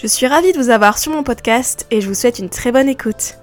Je suis ravie de vous avoir sur mon podcast et je vous souhaite une très bonne écoute.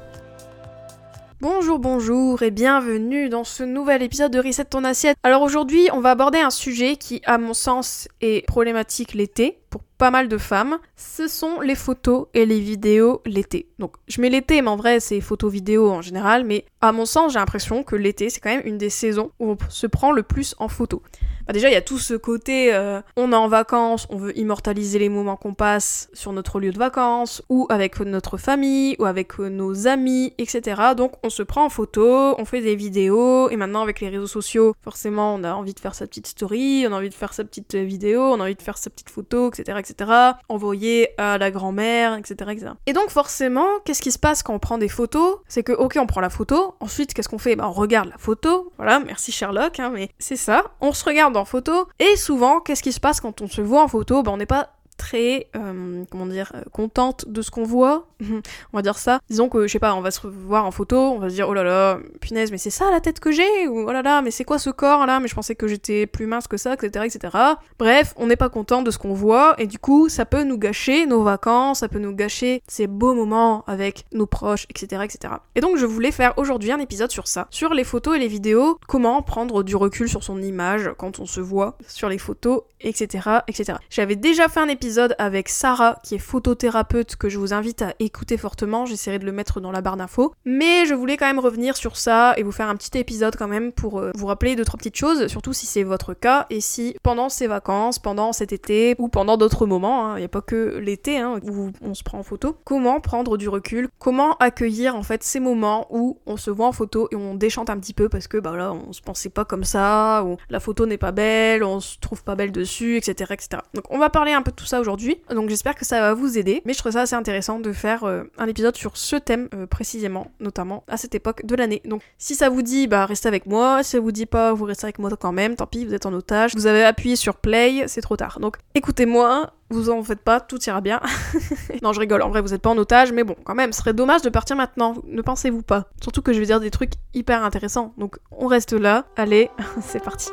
Bonjour, bonjour et bienvenue dans ce nouvel épisode de Reset ton assiette. Alors aujourd'hui, on va aborder un sujet qui, à mon sens, est problématique l'été pour pas mal de femmes, ce sont les photos et les vidéos l'été. Donc je mets l'été, mais en vrai c'est photos vidéo en général, mais à mon sens j'ai l'impression que l'été c'est quand même une des saisons où on se prend le plus en photo. Bah déjà il y a tout ce côté, euh, on est en vacances, on veut immortaliser les moments qu'on passe sur notre lieu de vacances, ou avec notre famille, ou avec euh, nos amis, etc. Donc on se prend en photo, on fait des vidéos, et maintenant avec les réseaux sociaux, forcément on a envie de faire sa petite story, on a envie de faire sa petite vidéo, on a envie de faire sa petite photo, etc. Envoyer à la grand-mère, etc., etc. Et donc forcément, qu'est-ce qui se passe quand on prend des photos? C'est que, ok, on prend la photo, ensuite, qu'est-ce qu'on fait? Bah, On regarde la photo, voilà, merci Sherlock, hein, mais c'est ça, on se regarde en photo, et souvent, qu'est-ce qui se passe quand on se voit en photo? Bah, On n'est pas très, euh, comment dire, euh, contente de ce qu'on voit, on va dire ça. Disons que, je sais pas, on va se voir en photo, on va se dire, oh là là, punaise, mais c'est ça la tête que j'ai Ou oh là là, mais c'est quoi ce corps là? Mais je pensais que j'étais plus mince que ça, etc., etc. Bref, on n'est pas content de ce qu'on voit, et du coup, ça peut nous gâcher nos vacances, ça peut nous gâcher ces beaux moments avec nos proches, etc., etc. Et donc, je voulais faire aujourd'hui un épisode sur ça, sur les photos et les vidéos, comment prendre du recul sur son image quand on se voit sur les photos, etc., etc. J'avais déjà fait un épisode avec Sarah, qui est photothérapeute, que je vous invite à écouter fortement. J'essaierai de le mettre dans la barre d'infos. Mais je voulais quand même revenir sur ça et vous faire un petit épisode quand même pour euh, vous rappeler deux, trois petites choses, surtout si c'est votre cas et si pendant ces vacances, pendant cet été ou pendant d'autres moments, il hein, n'y a pas que l'été hein, où on se prend en photo, comment prendre du recul, comment accueillir en fait ces moments où on se voit en photo et on déchante un petit peu parce que bah là on se pensait pas comme ça, ou la photo n'est pas belle, on se trouve pas belle dessus, etc. etc. Donc on va parler un peu de tout ça aujourd'hui. Donc j'espère que ça va vous aider. Mais je trouve ça assez intéressant de faire euh, un épisode sur ce thème euh, précisément, notamment à cette époque de l'année. Donc si ça vous dit, bah restez avec moi. Si ça vous dit pas, vous restez avec moi quand même. Tant pis, vous êtes en otage. Vous avez appuyé sur play, c'est trop tard. Donc écoutez-moi, vous en faites pas, tout ira bien. non, je rigole, en vrai, vous êtes pas en otage, mais bon, quand même, ce serait dommage de partir maintenant, ne pensez-vous pas. Surtout que je vais dire des trucs hyper intéressants, donc on reste là. Allez, c'est parti.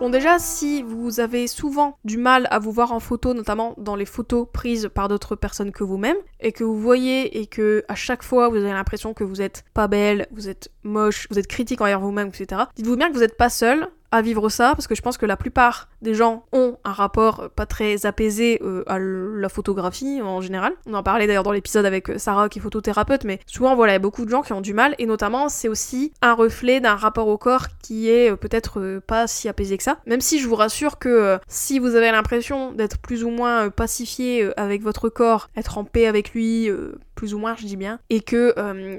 Bon déjà, si vous avez souvent du mal à vous voir en photo, notamment dans les photos prises par d'autres personnes que vous-même, et que vous voyez et que à chaque fois vous avez l'impression que vous êtes pas belle, vous êtes moche, vous êtes critique envers vous-même, etc. Dites-vous bien que vous n'êtes pas seul à vivre ça parce que je pense que la plupart des gens ont un rapport pas très apaisé euh, à la photographie en général. On en parlait d'ailleurs dans l'épisode avec euh, Sarah qui est photothérapeute, mais souvent voilà, il y a beaucoup de gens qui ont du mal et notamment c'est aussi un reflet d'un rapport au corps qui est euh, peut-être pas si apaisé que ça. Même si je vous rassure que si vous avez l'impression d'être plus ou moins pacifié avec votre corps, être en paix avec lui, plus ou moins je dis bien, et que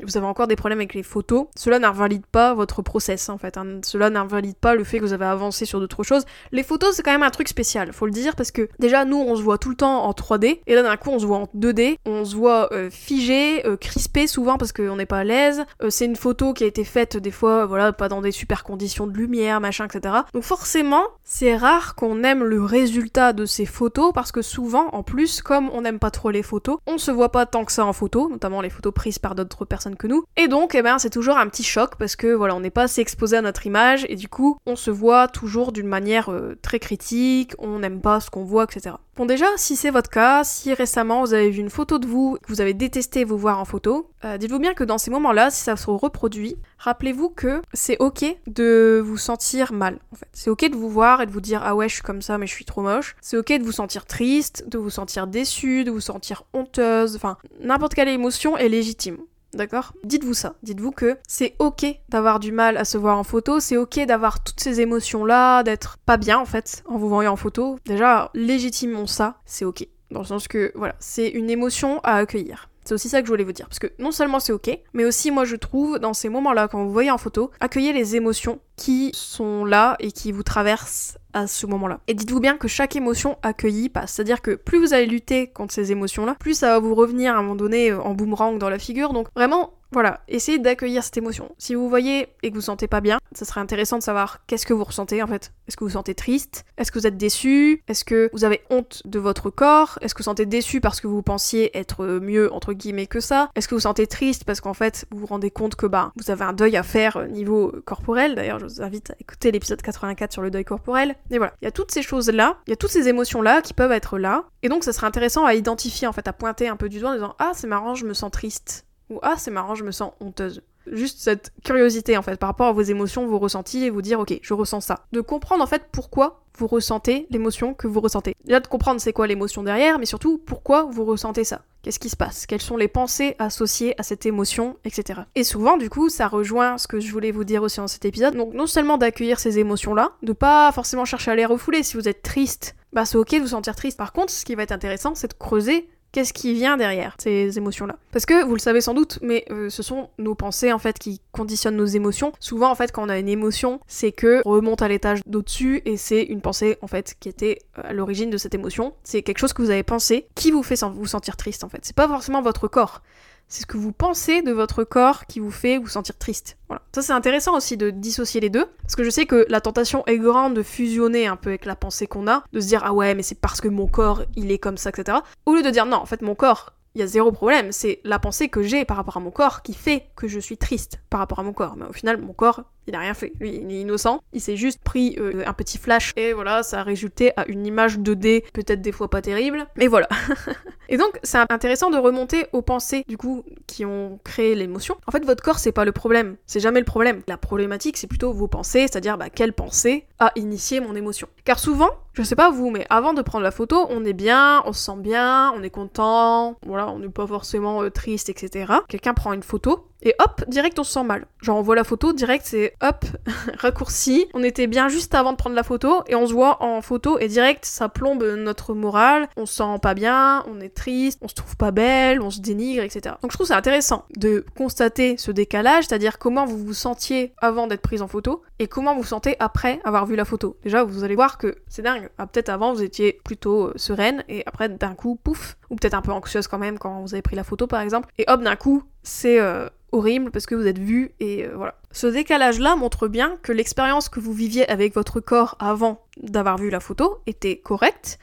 vous avez encore des problèmes avec les photos, cela n'invalide pas votre process en fait. Hein. Cela n'invalide pas le fait que vous avez avancé sur d'autres choses. Les photos, c'est quand même un truc spécial, faut le dire, parce que déjà, nous, on se voit tout le temps en 3D, et là, d'un coup, on se voit en 2D, on se voit euh, figé, euh, crispé souvent parce qu'on n'est pas à l'aise. Euh, c'est une photo qui a été faite des fois, voilà, pas dans des super conditions de lumière, machin, etc. Donc forcément, c'est rare qu'on aime le résultat de ces photos, parce que souvent, en plus, comme on n'aime pas trop les photos, on se voit pas tant que ça en photo, notamment les photos prises par d'autres personnes que nous. Et donc, eh ben, c'est toujours un petit choc parce que voilà, on n'est pas assez exposé à notre image et du coup, on se voit toujours d'une manière euh, très critique, on n'aime pas ce qu'on voit, etc. Bon déjà, si c'est votre cas, si récemment vous avez vu une photo de vous, que vous avez détesté vous voir en photo, euh, dites-vous bien que dans ces moments-là, si ça se reproduit, rappelez-vous que c'est ok de vous sentir mal, en fait. C'est ok de vous voir et de vous dire ah ouais je suis comme ça mais je suis trop moche. C'est ok de vous sentir triste, de vous sentir déçu, de vous sentir honteuse, enfin n'importe quelle émotion est légitime. D'accord? Dites-vous ça. Dites-vous que c'est ok d'avoir du mal à se voir en photo, c'est ok d'avoir toutes ces émotions-là, d'être pas bien en fait en vous voyant en photo. Déjà, légitimons ça, c'est ok. Dans le sens que, voilà, c'est une émotion à accueillir. C'est aussi ça que je voulais vous dire. Parce que non seulement c'est ok, mais aussi moi je trouve dans ces moments-là, quand vous voyez en photo, accueillez les émotions qui sont là et qui vous traversent à ce moment-là. Et dites-vous bien que chaque émotion accueillie passe. C'est-à-dire que plus vous allez lutter contre ces émotions-là, plus ça va vous revenir à un moment donné en boomerang dans la figure. Donc vraiment, voilà, essayez d'accueillir cette émotion. Si vous voyez et que vous sentez pas bien, ça serait intéressant de savoir qu'est-ce que vous ressentez en fait. Est-ce que vous sentez triste? Est-ce que vous êtes déçu? Est-ce que vous avez honte de votre corps? Est-ce que vous sentez déçu parce que vous pensiez être mieux entre guillemets que ça? Est-ce que vous sentez triste parce qu'en fait vous vous rendez compte que bah vous avez un deuil à faire niveau corporel? D'ailleurs, je vous invite à écouter l'épisode 84 sur le deuil corporel. Et voilà, il y a toutes ces choses là, il y a toutes ces émotions là qui peuvent être là. Et donc ça serait intéressant à identifier en fait, à pointer un peu du doigt en disant ah c'est marrant, je me sens triste ou ah c'est marrant, je me sens honteuse. Juste cette curiosité en fait par rapport à vos émotions, vos ressentis et vous dire ok je ressens ça. De comprendre en fait pourquoi vous ressentez l'émotion que vous ressentez. Déjà de comprendre c'est quoi l'émotion derrière, mais surtout pourquoi vous ressentez ça. Qu'est-ce qui se passe? Quelles sont les pensées associées à cette émotion, etc. Et souvent, du coup, ça rejoint ce que je voulais vous dire aussi dans cet épisode. Donc, non seulement d'accueillir ces émotions-là, de pas forcément chercher à les refouler. Si vous êtes triste, bah c'est ok de vous sentir triste. Par contre, ce qui va être intéressant, c'est de creuser qu'est-ce qui vient derrière ces émotions-là. Parce que vous le savez sans doute, mais euh, ce sont nos pensées en fait qui conditionnent nos émotions. Souvent en fait quand on a une émotion, c'est que on remonte à l'étage d'au-dessus et c'est une pensée en fait qui était euh, à l'origine de cette émotion. C'est quelque chose que vous avez pensé qui vous fait vous sentir triste en fait. C'est pas forcément votre corps c'est ce que vous pensez de votre corps qui vous fait vous sentir triste. Voilà. Ça c'est intéressant aussi de dissocier les deux, parce que je sais que la tentation est grande de fusionner un peu avec la pensée qu'on a, de se dire ah ouais mais c'est parce que mon corps il est comme ça, etc. Au lieu de dire non, en fait mon corps il y a zéro problème, c'est la pensée que j'ai par rapport à mon corps qui fait que je suis triste par rapport à mon corps. Mais au final, mon corps, il a rien fait. Il est innocent. Il s'est juste pris euh, un petit flash et voilà, ça a résulté à une image 2D, peut-être des fois pas terrible. Mais voilà. et donc, c'est intéressant de remonter aux pensées, du coup, qui ont créé l'émotion. En fait, votre corps, c'est pas le problème. C'est jamais le problème. La problématique, c'est plutôt vos pensées, c'est-à-dire, bah, quelle pensée a initié mon émotion. Car souvent, je sais pas vous, mais avant de prendre la photo, on est bien, on se sent bien, on est content, voilà, on n'est pas forcément euh, triste, etc. Quelqu'un prend une photo, et hop, direct on se sent mal. Genre on voit la photo, direct c'est hop, raccourci. On était bien juste avant de prendre la photo et on se voit en photo et direct ça plombe notre morale. On se sent pas bien, on est triste, on se trouve pas belle, on se dénigre, etc. Donc je trouve c'est intéressant de constater ce décalage, c'est-à-dire comment vous vous sentiez avant d'être prise en photo et comment vous vous sentez après avoir vu la photo. Déjà vous allez voir que c'est dingue. Ah, peut-être avant vous étiez plutôt euh, sereine et après d'un coup pouf, ou peut-être un peu anxieuse quand même quand vous avez pris la photo par exemple. Et hop d'un coup c'est euh, horrible parce que vous êtes vu et euh, voilà. Ce décalage-là montre bien que l'expérience que vous viviez avec votre corps avant d'avoir vu la photo était correcte,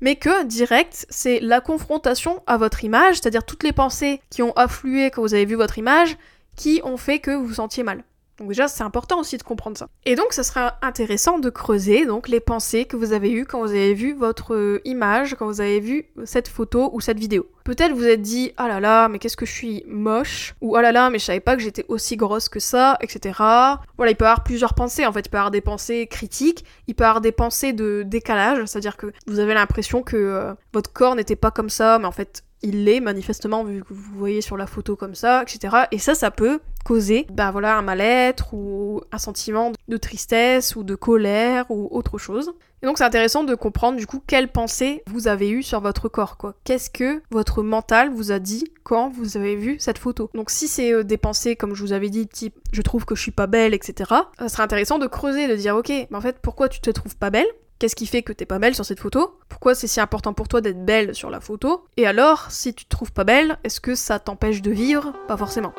mais que direct, c'est la confrontation à votre image, c'est-à-dire toutes les pensées qui ont afflué quand vous avez vu votre image, qui ont fait que vous vous sentiez mal. Donc déjà, c'est important aussi de comprendre ça. Et donc, ça sera intéressant de creuser donc les pensées que vous avez eues quand vous avez vu votre euh, image, quand vous avez vu cette photo ou cette vidéo. Peut-être vous êtes dit ah là là mais qu'est-ce que je suis moche? Ou ah là là mais je savais pas que j'étais aussi grosse que ça etc. Voilà il peut y avoir plusieurs pensées en fait il peut y avoir des pensées critiques il peut y avoir des pensées de décalage c'est-à-dire que vous avez l'impression que euh, votre corps n'était pas comme ça mais en fait il l'est manifestement vu que vous voyez sur la photo comme ça, etc. Et ça, ça peut causer, bah voilà, un mal-être ou un sentiment de tristesse ou de colère ou autre chose. Et donc c'est intéressant de comprendre du coup quelles pensées vous avez eues sur votre corps, quoi. Qu'est-ce que votre mental vous a dit quand vous avez vu cette photo? Donc si c'est euh, des pensées, comme je vous avais dit, type je trouve que je suis pas belle, etc., ça serait intéressant de creuser, de dire ok, mais en fait pourquoi tu te trouves pas belle? Qu'est-ce qui fait que t'es pas belle sur cette photo? Pourquoi c'est si important pour toi d'être belle sur la photo? Et alors, si tu te trouves pas belle, est-ce que ça t'empêche de vivre? Pas forcément.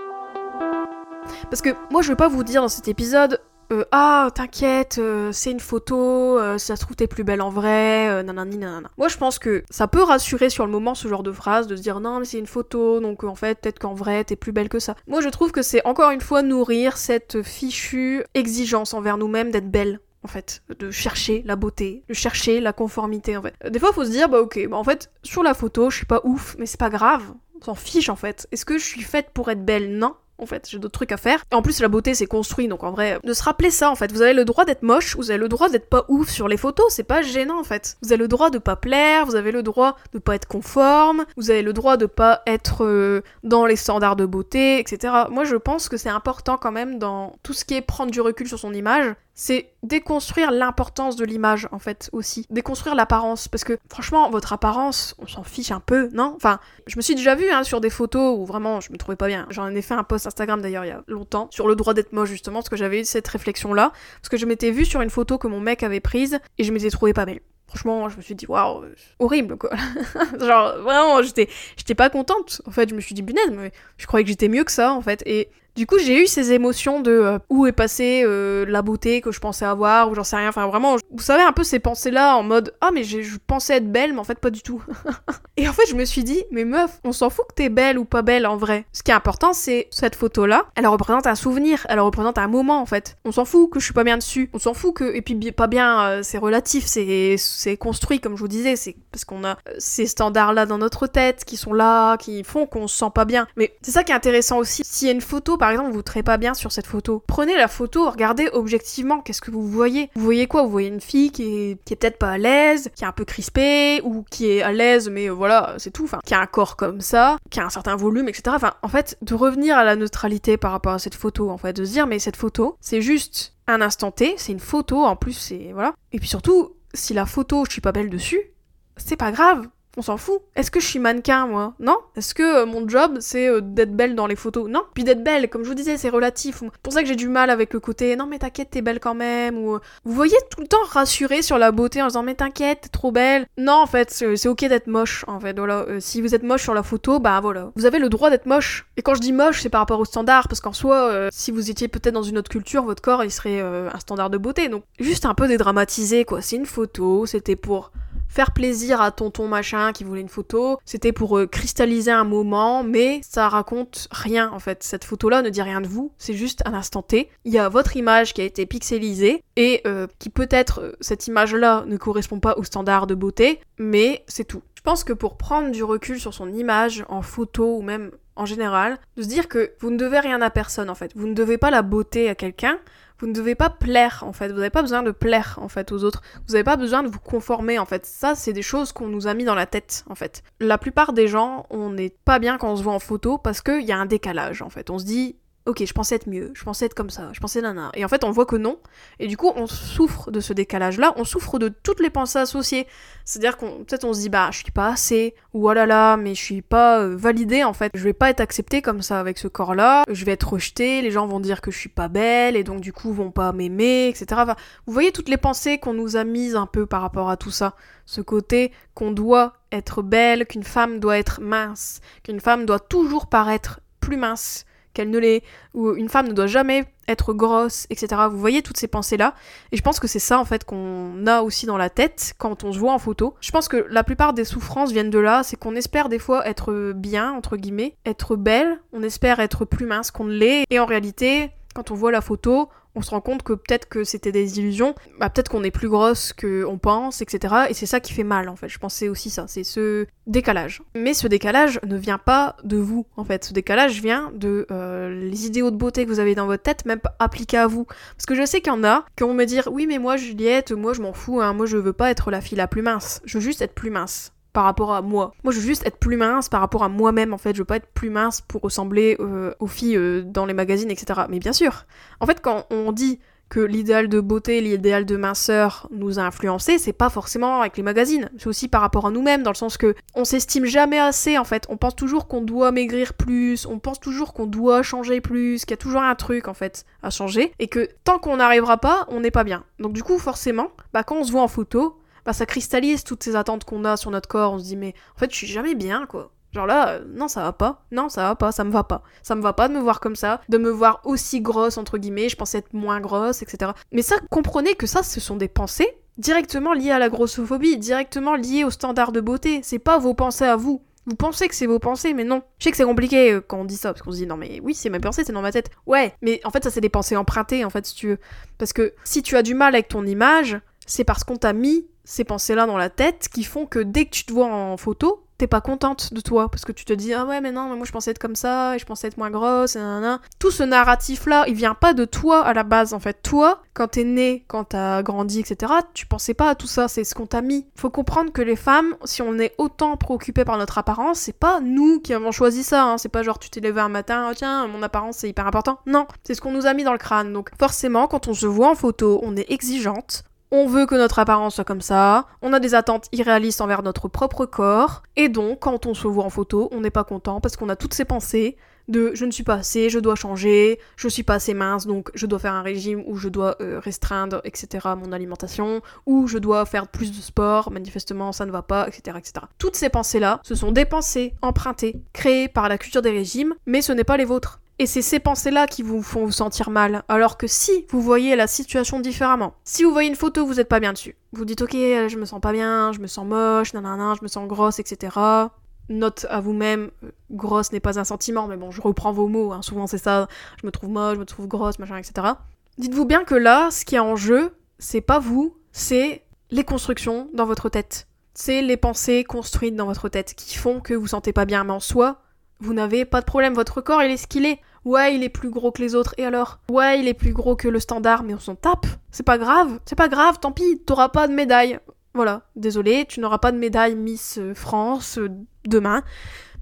Parce que moi je veux pas vous dire dans cet épisode euh, ah t'inquiète euh, c'est une photo euh, ça se trouve t'es plus belle en vrai nanani nanana. Moi je pense que ça peut rassurer sur le moment ce genre de phrase de se dire non mais c'est une photo donc en fait peut-être qu'en vrai t'es plus belle que ça. Moi je trouve que c'est encore une fois nourrir cette fichue exigence envers nous-mêmes d'être belle en fait, de chercher la beauté, de chercher la conformité en fait. Des fois, faut se dire bah ok, bah en fait, sur la photo, je suis pas ouf, mais c'est pas grave, on s'en fiche en fait. Est-ce que je suis faite pour être belle? Non en fait, j'ai d'autres trucs à faire. Et en plus, la beauté, c'est construit, donc en vrai, de se rappeler ça, en fait. Vous avez le droit d'être moche, vous avez le droit d'être pas ouf sur les photos, c'est pas gênant, en fait. Vous avez le droit de pas plaire, vous avez le droit de pas être conforme, vous avez le droit de pas être euh, dans les standards de beauté, etc. Moi, je pense que c'est important quand même dans tout ce qui est prendre du recul sur son image, c'est déconstruire l'importance de l'image en fait aussi, déconstruire l'apparence parce que franchement votre apparence, on s'en fiche un peu, non? Enfin, je me suis déjà vue hein, sur des photos où vraiment je me trouvais pas bien. J'en ai fait un post Instagram d'ailleurs il y a longtemps sur le droit d'être moche justement parce que j'avais eu cette réflexion là parce que je m'étais vue sur une photo que mon mec avait prise et je m'étais trouvée pas belle. Franchement, je me suis dit, waouh, horrible quoi. Genre, vraiment, j'étais, j'étais pas contente. En fait, je me suis dit, punaise, mais je croyais que j'étais mieux que ça en fait. Et du coup, j'ai eu ces émotions de euh, où est passée euh, la beauté que je pensais avoir, ou j'en sais rien. Enfin, vraiment, vous savez, un peu ces pensées-là en mode Ah, mais je pensais être belle, mais en fait, pas du tout. et en fait, je me suis dit Mais meuf, on s'en fout que t'es belle ou pas belle en vrai. Ce qui est important, c'est cette photo-là. Elle représente un souvenir, elle représente un moment en fait. On s'en fout que je suis pas bien dessus. On s'en fout que. Et puis, pas bien, euh, c'est relatif, c'est construit, comme je vous disais. C'est parce qu'on a ces standards-là dans notre tête qui sont là, qui font qu'on se sent pas bien. Mais c'est ça qui est intéressant aussi. S'il y a une photo, par exemple, vous ne pas bien sur cette photo. Prenez la photo, regardez objectivement, qu'est-ce que vous voyez Vous voyez quoi? Vous voyez une fille qui est, qui est peut-être pas à l'aise, qui est un peu crispée, ou qui est à l'aise, mais euh, voilà, c'est tout. Enfin, qui a un corps comme ça, qui a un certain volume, etc. Enfin, en fait, de revenir à la neutralité par rapport à cette photo, en fait, de se dire, mais cette photo, c'est juste un instant T, c'est une photo, en plus, c'est. Voilà. Et puis surtout, si la photo, je suis pas belle dessus, c'est pas grave. On s'en fout. Est-ce que je suis mannequin, moi? Non? Est-ce que euh, mon job, c'est euh, d'être belle dans les photos? Non. Puis d'être belle, comme je vous disais, c'est relatif. C'est pour ça que j'ai du mal avec le côté non, mais t'inquiète, t'es belle quand même. Euh, vous voyez tout le temps rassurer sur la beauté en disant mais t'inquiète, t'es trop belle. Non, en fait, c'est ok d'être moche. En fait, voilà. si vous êtes moche sur la photo, bah voilà. Vous avez le droit d'être moche. Et quand je dis moche, c'est par rapport au standard, parce qu'en soi, si vous étiez peut-être dans une autre culture, votre corps, il serait un standard de beauté. Donc, juste un peu dédramatisé, quoi. C'est une photo, c'était pour faire plaisir à tonton machin qui voulait une photo. C'était pour euh, cristalliser un moment, mais ça raconte rien en fait. Cette photo-là ne dit rien de vous, c'est juste un instant T. Il y a votre image qui a été pixelisée et euh, qui peut-être euh, cette image-là ne correspond pas au standard de beauté, mais c'est tout. Je pense que pour prendre du recul sur son image en photo ou même en général, de se dire que vous ne devez rien à personne en fait. Vous ne devez pas la beauté à quelqu'un, vous ne devez pas plaire en fait, vous n'avez pas besoin de plaire en fait aux autres, vous n'avez pas besoin de vous conformer en fait. Ça, c'est des choses qu'on nous a mis dans la tête en fait. La plupart des gens, on n'est pas bien quand on se voit en photo parce qu'il y a un décalage en fait. On se dit, ok, je pensais être mieux, je pensais être comme ça, je pensais nana. Et en fait, on voit que non. Et du coup, on souffre de ce décalage-là, on souffre de toutes les pensées associées. C'est-à-dire qu'on peut-être on se dit, bah, je suis pas assez, ou oh là là, mais je suis pas euh, validée en fait. Je vais pas être acceptée comme ça avec ce corps-là, je vais être rejetée, les gens vont dire que je suis pas belle, et donc du coup vont pas m'aimer, etc. Vous voyez toutes les pensées qu'on nous a mises un peu par rapport à tout ça. Ce côté qu'on doit être belle, qu'une femme doit être mince, qu'une femme doit toujours paraître plus mince qu'elle ne l'est, ou une femme ne doit jamais être grosse, etc. Vous voyez toutes ces pensées-là, et je pense que c'est ça en fait qu'on a aussi dans la tête quand on se voit en photo. Je pense que la plupart des souffrances viennent de là, c'est qu'on espère des fois être bien, entre guillemets, être belle, on espère être plus mince qu'on ne l'est, et en réalité, quand on voit la photo, on se rend compte que peut-être que c'était des illusions, bah peut-être qu'on est plus grosse qu'on pense, etc. Et c'est ça qui fait mal en fait. Je pensais aussi ça, c'est ce décalage. Mais ce décalage ne vient pas de vous en fait. Ce décalage vient de euh, les idéaux de beauté que vous avez dans votre tête, même appliqués à vous. Parce que je sais qu'il y en a qui vont me dire oui mais moi Juliette, moi je m'en fous, hein, moi je veux pas être la fille la plus mince, je veux juste être plus mince par rapport à moi. Moi, je veux juste être plus mince par rapport à moi-même, en fait. Je veux pas être plus mince pour ressembler euh, aux filles euh, dans les magazines, etc. Mais bien sûr. En fait, quand on dit que l'idéal de beauté, l'idéal de minceur nous a influencé, c'est pas forcément avec les magazines, c'est aussi par rapport à nous-mêmes, dans le sens que on s'estime jamais assez en fait, on pense toujours qu'on doit maigrir plus, on pense toujours qu'on doit changer plus, qu'il y a toujours un truc en fait à changer, et que tant qu'on n'arrivera pas, on n'est pas bien. Donc du coup, forcément, bah quand on se voit en photo, bah, ça cristallise toutes ces attentes qu'on a sur notre corps. On se dit, mais en fait, je suis jamais bien, quoi. Genre là, euh, non, ça va pas. Non, ça va pas, ça me va pas. Ça me va pas de me voir comme ça, de me voir aussi grosse, entre guillemets. Je pensais être moins grosse, etc. Mais ça, comprenez que ça, ce sont des pensées directement liées à la grossophobie, directement liées au standard de beauté. C'est pas vos pensées à vous. Vous pensez que c'est vos pensées, mais non. Je sais que c'est compliqué euh, quand on dit ça, parce qu'on se dit non mais oui, c'est mes pensées, c'est dans ma tête. Ouais, mais en fait ça c'est des pensées empruntées, en fait, si tu veux. Parce que si tu as du mal avec ton image, c'est parce qu'on t'a mis ces pensées-là dans la tête qui font que dès que tu te vois en photo, t'es pas contente de toi. Parce que tu te dis ah ouais mais non mais moi je pensais être comme ça et je pensais être moins grosse et nanana. tout ce narratif là il vient pas de toi à la base en fait. Toi quand t'es né quand t'as grandi etc tu pensais pas à tout ça c'est ce qu'on t'a mis. Faut comprendre que les femmes si on est autant préoccupé par notre apparence c'est pas nous qui avons choisi ça hein. c'est pas genre tu t'es levé un matin oh, tiens mon apparence c'est hyper important. Non c'est ce qu'on nous a mis dans le crâne. Donc forcément quand on se voit en photo on est exigeante on veut que notre apparence soit comme ça, on a des attentes irréalistes envers notre propre corps, et donc quand on se voit en photo, on n'est pas content parce qu'on a toutes ces pensées de je ne suis pas assez, je dois changer, je suis pas assez mince, donc je dois faire un régime ou je dois euh, restreindre, etc. mon alimentation, ou je dois faire plus de sport, manifestement ça ne va pas, etc. etc. Toutes ces pensées-là, ce sont des pensées empruntées, créées par la culture des régimes, mais ce n'est pas les vôtres. Et c'est ces pensées-là qui vous font vous sentir mal. Alors que si vous voyez la situation différemment, si vous voyez une photo, vous êtes pas bien dessus. Vous dites ok, je me sens pas bien, je me sens moche, nanana, je me sens grosse, etc. Note à vous-même, euh, grosse n'est pas un sentiment, mais bon, je reprends vos mots, hein. souvent c'est ça, je me trouve moche, je me trouve grosse, machin, etc. Dites-vous bien que là, ce qui est en jeu, c'est pas vous, c'est les constructions dans votre tête. C'est les pensées construites dans votre tête qui font que vous sentez pas bien, mais en soi, vous n'avez pas de problème, votre corps il est ce qu'il est. Ouais, il est plus gros que les autres, et alors? Ouais, il est plus gros que le standard, mais on s'en tape. C'est pas grave, c'est pas grave, tant pis, t'auras pas de médaille. Voilà, désolé, tu n'auras pas de médaille Miss euh, France euh, demain.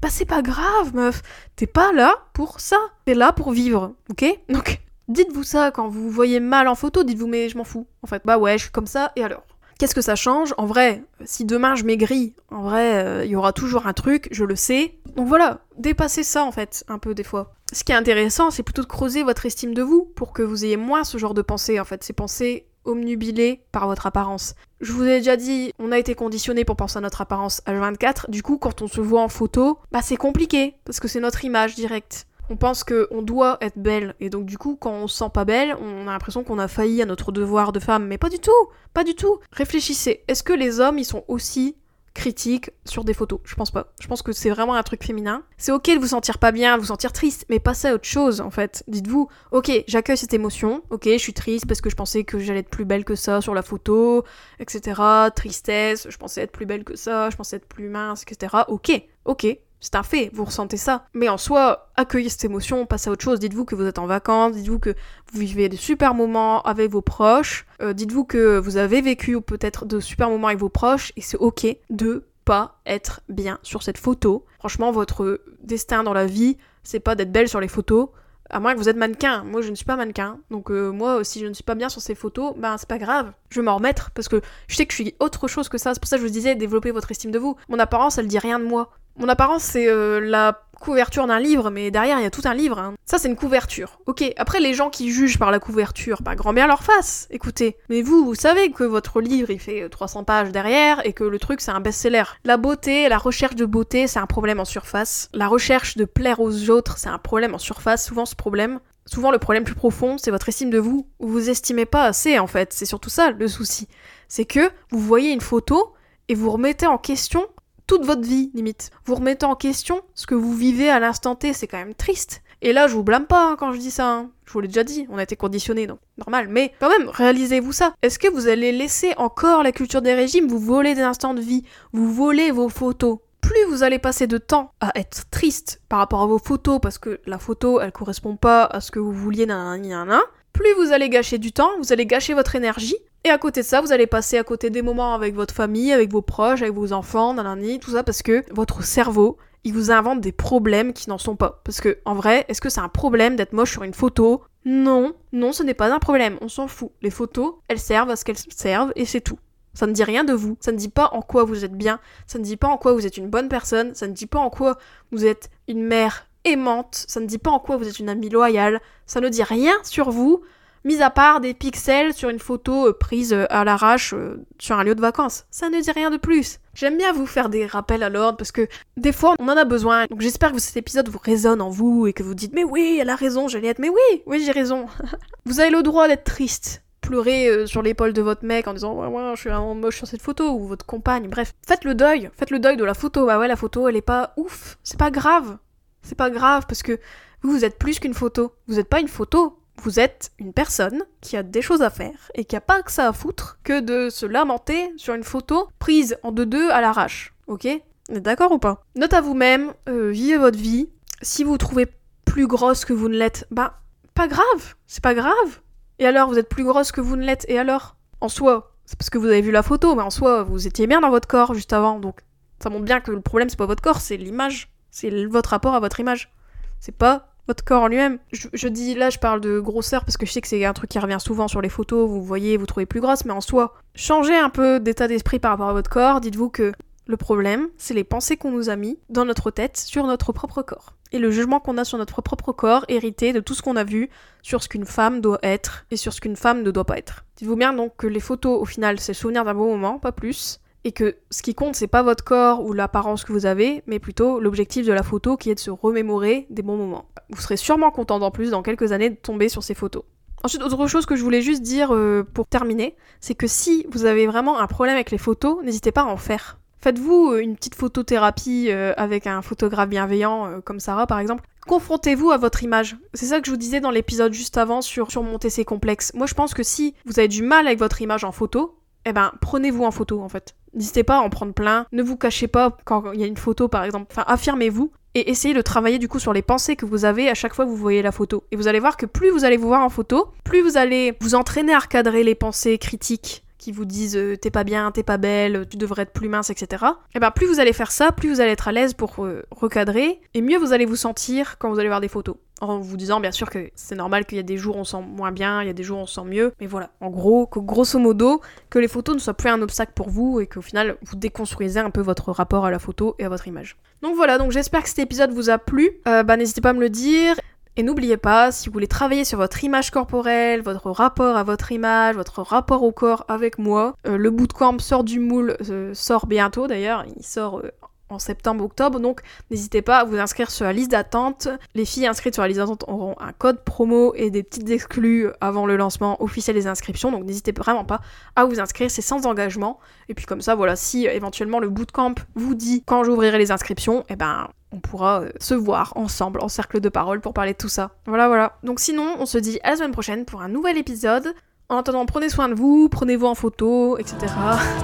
Bah c'est pas grave, meuf. T'es pas là pour ça. T'es là pour vivre, ok? Donc, dites-vous ça quand vous voyez mal en photo, dites-vous mais je m'en fous. En fait, bah ouais, je suis comme ça, et alors? Qu'est-ce que ça change? En vrai, si demain je maigris, en vrai, euh, il y aura toujours un truc, je le sais. Donc voilà, dépassez ça en fait, un peu des fois. Ce qui est intéressant, c'est plutôt de creuser votre estime de vous pour que vous ayez moins ce genre de pensées, en fait, ces pensées omnubilées par votre apparence. Je vous ai déjà dit, on a été conditionné pour penser à notre apparence H24, du coup, quand on se voit en photo, bah c'est compliqué, parce que c'est notre image directe on pense qu'on doit être belle. Et donc du coup, quand on se sent pas belle, on a l'impression qu'on a failli à notre devoir de femme. Mais pas du tout Pas du tout Réfléchissez, est-ce que les hommes, ils sont aussi critiques sur des photos Je pense pas. Je pense que c'est vraiment un truc féminin. C'est ok de vous sentir pas bien, de vous sentir triste, mais passez à autre chose en fait. Dites-vous, ok, j'accueille cette émotion, ok, je suis triste parce que je pensais que j'allais être plus belle que ça sur la photo, etc. Tristesse, je pensais être plus belle que ça, je pensais être plus mince, etc. Ok, ok, c'est un fait, vous ressentez ça. Mais en soi, accueillez cette émotion, passez à autre chose. Dites-vous que vous êtes en vacances, dites-vous que vous vivez des super moments avec vos proches, euh, dites-vous que vous avez vécu peut-être de super moments avec vos proches, et c'est ok de pas être bien sur cette photo. Franchement, votre destin dans la vie, c'est pas d'être belle sur les photos, à moins que vous êtes mannequin. Moi, je ne suis pas mannequin. Donc, euh, moi, si je ne suis pas bien sur ces photos, ben, c'est pas grave. Je vais m'en remettre parce que je sais que je suis autre chose que ça. C'est pour ça que je vous disais, développer votre estime de vous. Mon apparence, elle dit rien de moi. Mon apparence, c'est euh, la couverture d'un livre, mais derrière, il y a tout un livre. Hein. Ça, c'est une couverture. Ok, après, les gens qui jugent par la couverture, bah, grand bien leur face, écoutez. Mais vous, vous savez que votre livre, il fait 300 pages derrière, et que le truc, c'est un best-seller. La beauté, la recherche de beauté, c'est un problème en surface. La recherche de plaire aux autres, c'est un problème en surface. Souvent, ce problème, souvent le problème plus profond, c'est votre estime de vous. Vous vous estimez pas assez, en fait. C'est surtout ça, le souci. C'est que vous voyez une photo, et vous remettez en question toute votre vie, limite. Vous remettez en question ce que vous vivez à l'instant T, c'est quand même triste. Et là, je vous blâme pas hein, quand je dis ça. Hein. Je vous l'ai déjà dit, on a été conditionné, donc normal. Mais quand même, réalisez-vous ça. Est-ce que vous allez laisser encore la culture des régimes vous voler des instants de vie, vous voler vos photos? Plus vous allez passer de temps à être triste par rapport à vos photos parce que la photo elle correspond pas à ce que vous vouliez nanana, plus vous allez gâcher du temps, vous allez gâcher votre énergie et à côté de ça, vous allez passer à côté des moments avec votre famille, avec vos proches, avec vos enfants, nanani, tout ça parce que votre cerveau, il vous invente des problèmes qui n'en sont pas. Parce que, en vrai, est-ce que c'est un problème d'être moche sur une photo? Non, non, ce n'est pas un problème, on s'en fout. Les photos, elles servent à ce qu'elles servent et c'est tout. Ça ne dit rien de vous, ça ne dit pas en quoi vous êtes bien, ça ne dit pas en quoi vous êtes une bonne personne, ça ne dit pas en quoi vous êtes une mère aimante, ça ne dit pas en quoi vous êtes une amie loyale, ça ne dit rien sur vous, mis à part des pixels sur une photo euh, prise euh, à l'arrache euh, sur un lieu de vacances. Ça ne dit rien de plus. J'aime bien vous faire des rappels à l'ordre parce que des fois on en a besoin. Donc j'espère que cet épisode vous résonne en vous et que vous dites mais oui, elle a raison Juliette, mais oui, oui j'ai raison. vous avez le droit d'être triste. Pleurer sur l'épaule de votre mec en disant ouais ouais je suis vraiment moche sur cette photo ou votre compagne, bref. Faites le deuil, faites le deuil de la photo. Bah ouais la photo elle est pas ouf, c'est pas grave. C'est pas grave parce que vous, vous êtes plus qu'une photo. Vous n'êtes pas une photo. Vous êtes une personne qui a des choses à faire et qui a pas que ça à foutre que de se lamenter sur une photo prise en deux-deux à l'arrache. Ok? D'accord ou pas? Note à vous-même, euh, vivez votre vie. Si vous vous trouvez plus grosse que vous ne l'êtes, bah, pas grave, c'est pas grave. Et alors, vous êtes plus grosse que vous ne l'êtes, et alors? En soi, c'est parce que vous avez vu la photo, mais en soi, vous étiez bien dans votre corps juste avant, donc ça montre bien que le problème, c'est pas votre corps, c'est l'image. C'est votre rapport à votre image. C'est pas votre corps en lui-même. Je, dis là, je parle de grosseur parce que je sais que c'est un truc qui revient souvent sur les photos. Vous voyez, vous trouvez plus grosse, mais en soi, changez un peu d'état d'esprit par rapport à votre corps. Dites-vous que le problème, c'est les pensées qu'on nous a mis dans notre tête sur notre propre corps. Et le jugement qu'on a sur notre propre corps, hérité de tout ce qu'on a vu sur ce qu'une femme doit être et sur ce qu'une femme ne doit pas être. Dites-vous bien donc que les photos, au final, c'est le souvenir d'un beau moment, pas plus et que ce qui compte c'est pas votre corps ou l'apparence que vous avez, mais plutôt l'objectif de la photo qui est de se remémorer des bons moments. Vous serez sûrement content en plus dans quelques années de tomber sur ces photos. Ensuite, autre chose que je voulais juste dire euh, pour terminer, c'est que si vous avez vraiment un problème avec les photos, n'hésitez pas à en faire. Faites-vous euh, une petite photothérapie euh, avec un photographe bienveillant comme Sarah par exemple. Confrontez-vous à votre image. C'est ça que je vous disais dans l'épisode juste avant sur surmonter ses complexes. Moi je pense que si vous avez du mal avec votre image en photo, eh ben prenez-vous en photo en fait. N'hésitez pas à en prendre plein. Ne vous cachez pas quand il y a une photo, par exemple. Enfin, affirmez-vous et essayez de travailler du coup sur les pensées que vous avez à chaque fois que vous voyez la photo. Et vous allez voir que plus vous allez vous voir en photo, plus vous allez vous entraîner à recadrer les pensées critiques qui vous disent euh, t'es pas bien, t'es pas belle, tu devrais être plus mince, etc. Et ben plus vous allez faire ça, plus vous allez être à l'aise pour euh, recadrer, et mieux vous allez vous sentir quand vous allez voir des photos. En vous disant bien sûr que c'est normal qu'il y a des jours où on sent moins bien, il y a des jours où on sent mieux, mais voilà. En gros, que grosso modo, que les photos ne soient plus un obstacle pour vous et qu'au final vous déconstruisez un peu votre rapport à la photo et à votre image. Donc voilà, donc j'espère que cet épisode vous a plu. Euh, bah n'hésitez pas à me le dire. Et n'oubliez pas, si vous voulez travailler sur votre image corporelle, votre rapport à votre image, votre rapport au corps avec moi, euh, le bootcamp sort du moule, euh, sort bientôt d'ailleurs, il sort euh, en septembre-octobre, donc n'hésitez pas à vous inscrire sur la liste d'attente. Les filles inscrites sur la liste d'attente auront un code promo et des petites exclus avant le lancement officiel des inscriptions, donc n'hésitez vraiment pas à vous inscrire, c'est sans engagement. Et puis comme ça, voilà, si éventuellement le bootcamp vous dit quand j'ouvrirai les inscriptions, eh ben on pourra euh, se voir ensemble en cercle de parole pour parler de tout ça. Voilà, voilà. Donc sinon, on se dit à la semaine prochaine pour un nouvel épisode. En attendant, prenez soin de vous, prenez-vous en photo, etc.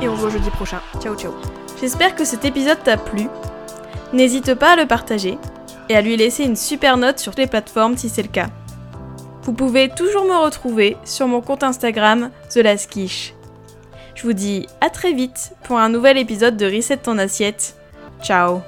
Et on se voit jeudi prochain. Ciao, ciao. J'espère que cet épisode t'a plu. N'hésite pas à le partager et à lui laisser une super note sur les plateformes si c'est le cas. Vous pouvez toujours me retrouver sur mon compte Instagram The Je vous dis à très vite pour un nouvel épisode de Reset ton assiette. Ciao